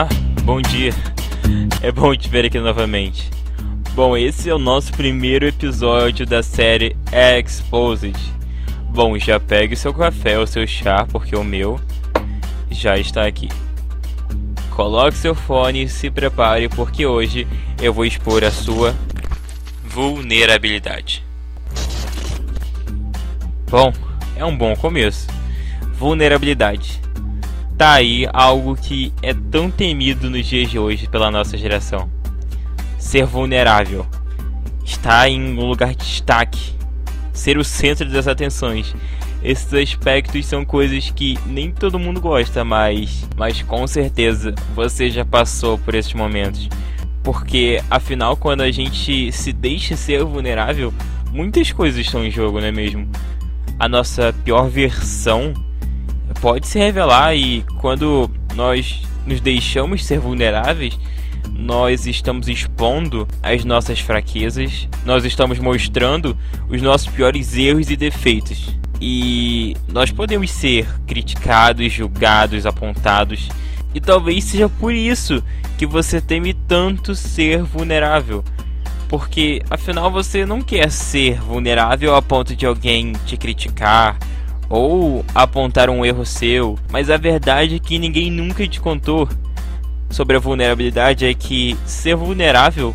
Ah, bom dia. É bom te ver aqui novamente. Bom, esse é o nosso primeiro episódio da série Exposed. Bom, já pegue seu café ou seu chá, porque o meu já está aqui. Coloque seu fone e se prepare, porque hoje eu vou expor a sua vulnerabilidade. Bom, é um bom começo. Vulnerabilidade. Tá aí algo que é tão temido nos dias de hoje pela nossa geração. Ser vulnerável. Estar em um lugar de destaque. Ser o centro das atenções. Esses aspectos são coisas que nem todo mundo gosta, mas, mas com certeza você já passou por esses momentos. Porque afinal, quando a gente se deixa ser vulnerável, muitas coisas estão em jogo, não é mesmo? a nossa pior versão pode se revelar e quando nós nos deixamos ser vulneráveis, nós estamos expondo as nossas fraquezas, nós estamos mostrando os nossos piores erros e defeitos. E nós podemos ser criticados, julgados, apontados. E talvez seja por isso que você teme tanto ser vulnerável porque afinal você não quer ser vulnerável a ponto de alguém te criticar ou apontar um erro seu, mas a verdade é que ninguém nunca te contou sobre a vulnerabilidade é que ser vulnerável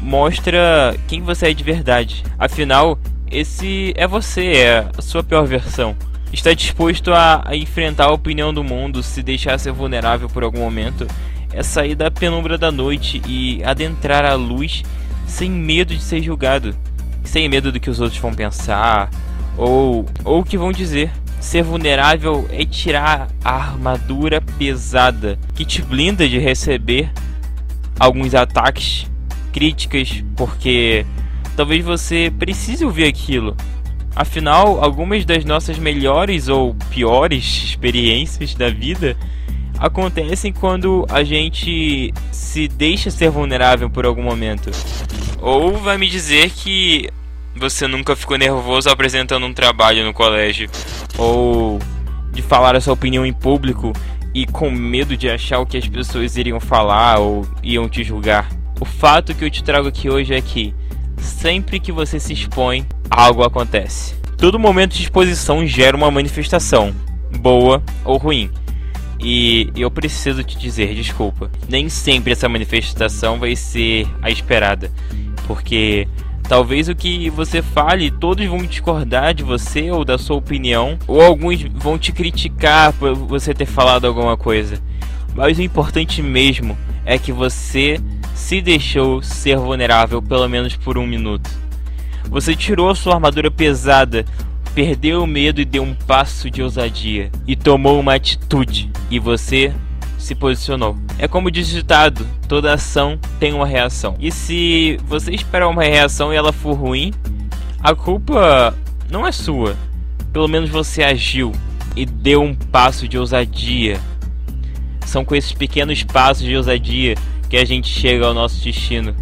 mostra quem você é de verdade. Afinal, esse é você, é a sua pior versão. Está disposto a, a enfrentar a opinião do mundo, se deixar ser vulnerável por algum momento, é sair da penumbra da noite e adentrar a luz sem medo de ser julgado, sem medo do que os outros vão pensar ou ou que vão dizer. Ser vulnerável é tirar a armadura pesada que te blinda de receber alguns ataques, críticas, porque talvez você precise ouvir aquilo. Afinal, algumas das nossas melhores ou piores experiências da vida acontecem quando a gente se deixa ser vulnerável por algum momento. Ou vai me dizer que você nunca ficou nervoso apresentando um trabalho no colégio, ou de falar a sua opinião em público e com medo de achar o que as pessoas iriam falar ou iam te julgar. O fato que eu te trago aqui hoje é que sempre que você se expõe, algo acontece. Todo momento de exposição gera uma manifestação, boa ou ruim. E eu preciso te dizer, desculpa, nem sempre essa manifestação vai ser a esperada, porque talvez o que você fale, todos vão discordar de você ou da sua opinião, ou alguns vão te criticar por você ter falado alguma coisa. Mas o importante mesmo é que você se deixou ser vulnerável pelo menos por um minuto. Você tirou sua armadura pesada, perdeu o medo e deu um passo de ousadia e tomou uma atitude e você se posicionou. É como diz o ditado, toda ação tem uma reação. E se você esperar uma reação e ela for ruim, a culpa não é sua. Pelo menos você agiu e deu um passo de ousadia. São com esses pequenos passos de ousadia que a gente chega ao nosso destino,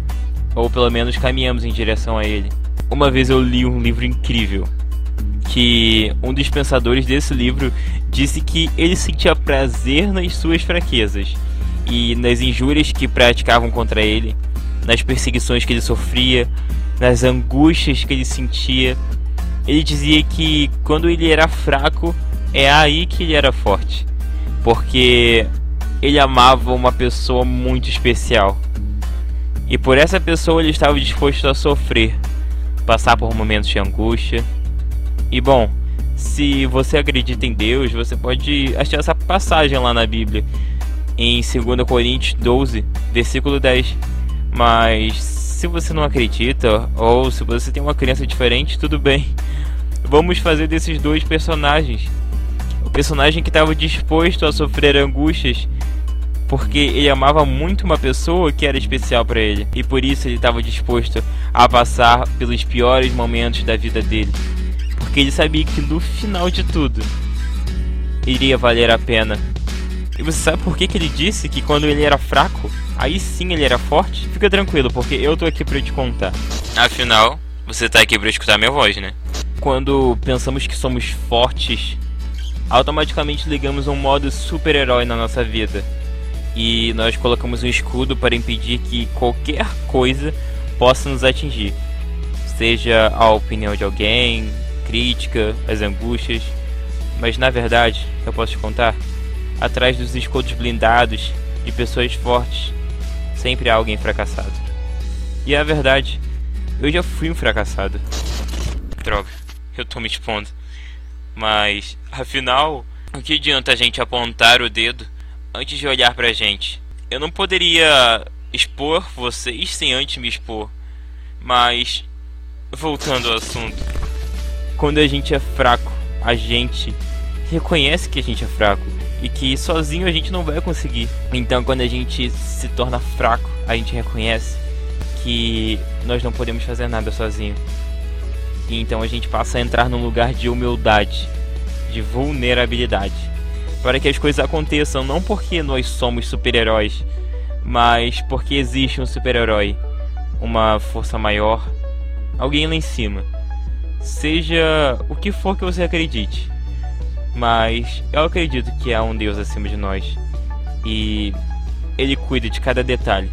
ou pelo menos caminhamos em direção a ele. Uma vez eu li um livro incrível que um dos pensadores desse livro disse que ele sentia prazer nas suas fraquezas e nas injúrias que praticavam contra ele, nas perseguições que ele sofria, nas angústias que ele sentia. Ele dizia que quando ele era fraco, é aí que ele era forte, porque ele amava uma pessoa muito especial. E por essa pessoa ele estava disposto a sofrer, passar por momentos de angústia, e bom, se você acredita em Deus, você pode achar essa passagem lá na Bíblia, em 2 Coríntios 12, versículo 10. Mas se você não acredita, ou se você tem uma crença diferente, tudo bem. Vamos fazer desses dois personagens. O personagem que estava disposto a sofrer angústias porque ele amava muito uma pessoa que era especial para ele e por isso ele estava disposto a passar pelos piores momentos da vida dele porque ele sabia que no final de tudo iria valer a pena. E você sabe por que, que ele disse que quando ele era fraco, aí sim ele era forte? Fica tranquilo, porque eu tô aqui para te contar. Afinal, você tá aqui para escutar minha voz, né? Quando pensamos que somos fortes, automaticamente ligamos um modo super-herói na nossa vida. e nós colocamos um escudo para impedir que qualquer coisa possa nos atingir, seja a opinião de alguém, crítica, as angústias, mas na verdade, eu posso te contar, atrás dos escudos blindados de pessoas fortes, sempre há alguém fracassado. E é a verdade, eu já fui um fracassado. Droga, eu tô me expondo. Mas, afinal, o que adianta a gente apontar o dedo antes de olhar pra gente? Eu não poderia expor vocês sem antes me expor. Mas, voltando ao assunto. Quando a gente é fraco, a gente reconhece que a gente é fraco e que sozinho a gente não vai conseguir. Então, quando a gente se torna fraco, a gente reconhece que nós não podemos fazer nada sozinho. E então a gente passa a entrar num lugar de humildade, de vulnerabilidade, para que as coisas aconteçam não porque nós somos super-heróis, mas porque existe um super-herói, uma força maior, alguém lá em cima. Seja o que for que você acredite. Mas eu acredito que há um Deus acima de nós. E ele cuida de cada detalhe.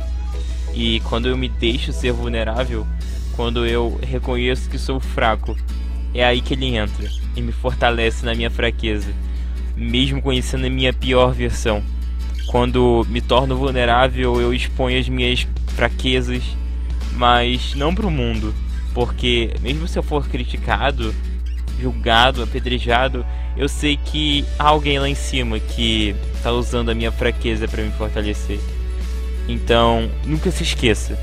E quando eu me deixo ser vulnerável, quando eu reconheço que sou fraco, é aí que ele entra e me fortalece na minha fraqueza, mesmo conhecendo a minha pior versão. Quando me torno vulnerável, eu exponho as minhas fraquezas, mas não para o mundo, porque mesmo se eu for criticado, julgado, apedrejado, eu sei que há alguém lá em cima que está usando a minha fraqueza para me fortalecer. Então, nunca se esqueça: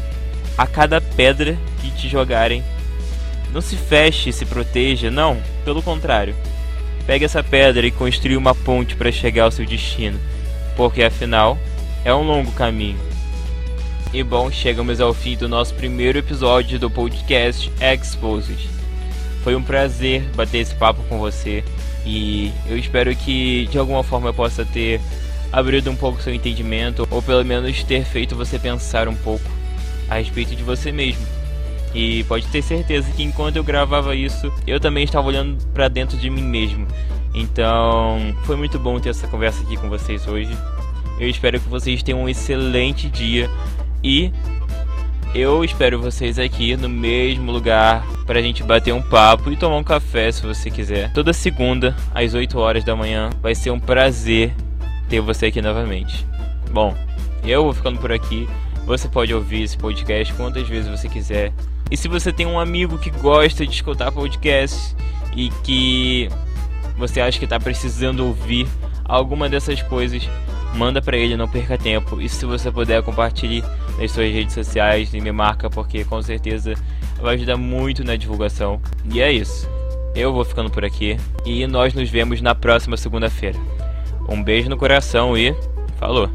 a cada pedra que te jogarem, não se feche e se proteja, não, pelo contrário. Pegue essa pedra e construa uma ponte para chegar ao seu destino, porque afinal é um longo caminho. E bom, chegamos ao fim do nosso primeiro episódio do podcast Exposed. Foi um prazer bater esse papo com você e eu espero que de alguma forma eu possa ter abrido um pouco seu entendimento, ou pelo menos ter feito você pensar um pouco a respeito de você mesmo. E pode ter certeza que enquanto eu gravava isso, eu também estava olhando para dentro de mim mesmo. Então, foi muito bom ter essa conversa aqui com vocês hoje. Eu espero que vocês tenham um excelente dia e eu espero vocês aqui no mesmo lugar para a gente bater um papo e tomar um café se você quiser. Toda segunda, às 8 horas da manhã, vai ser um prazer ter você aqui novamente. Bom, eu vou ficando por aqui. Você pode ouvir esse podcast quantas vezes você quiser. E se você tem um amigo que gosta de escutar podcasts e que você acha que está precisando ouvir alguma dessas coisas, manda para ele, não perca tempo. E se você puder, compartilhe nas suas redes sociais e me marca, porque com certeza vai ajudar muito na divulgação. E é isso. Eu vou ficando por aqui e nós nos vemos na próxima segunda-feira. Um beijo no coração e falou!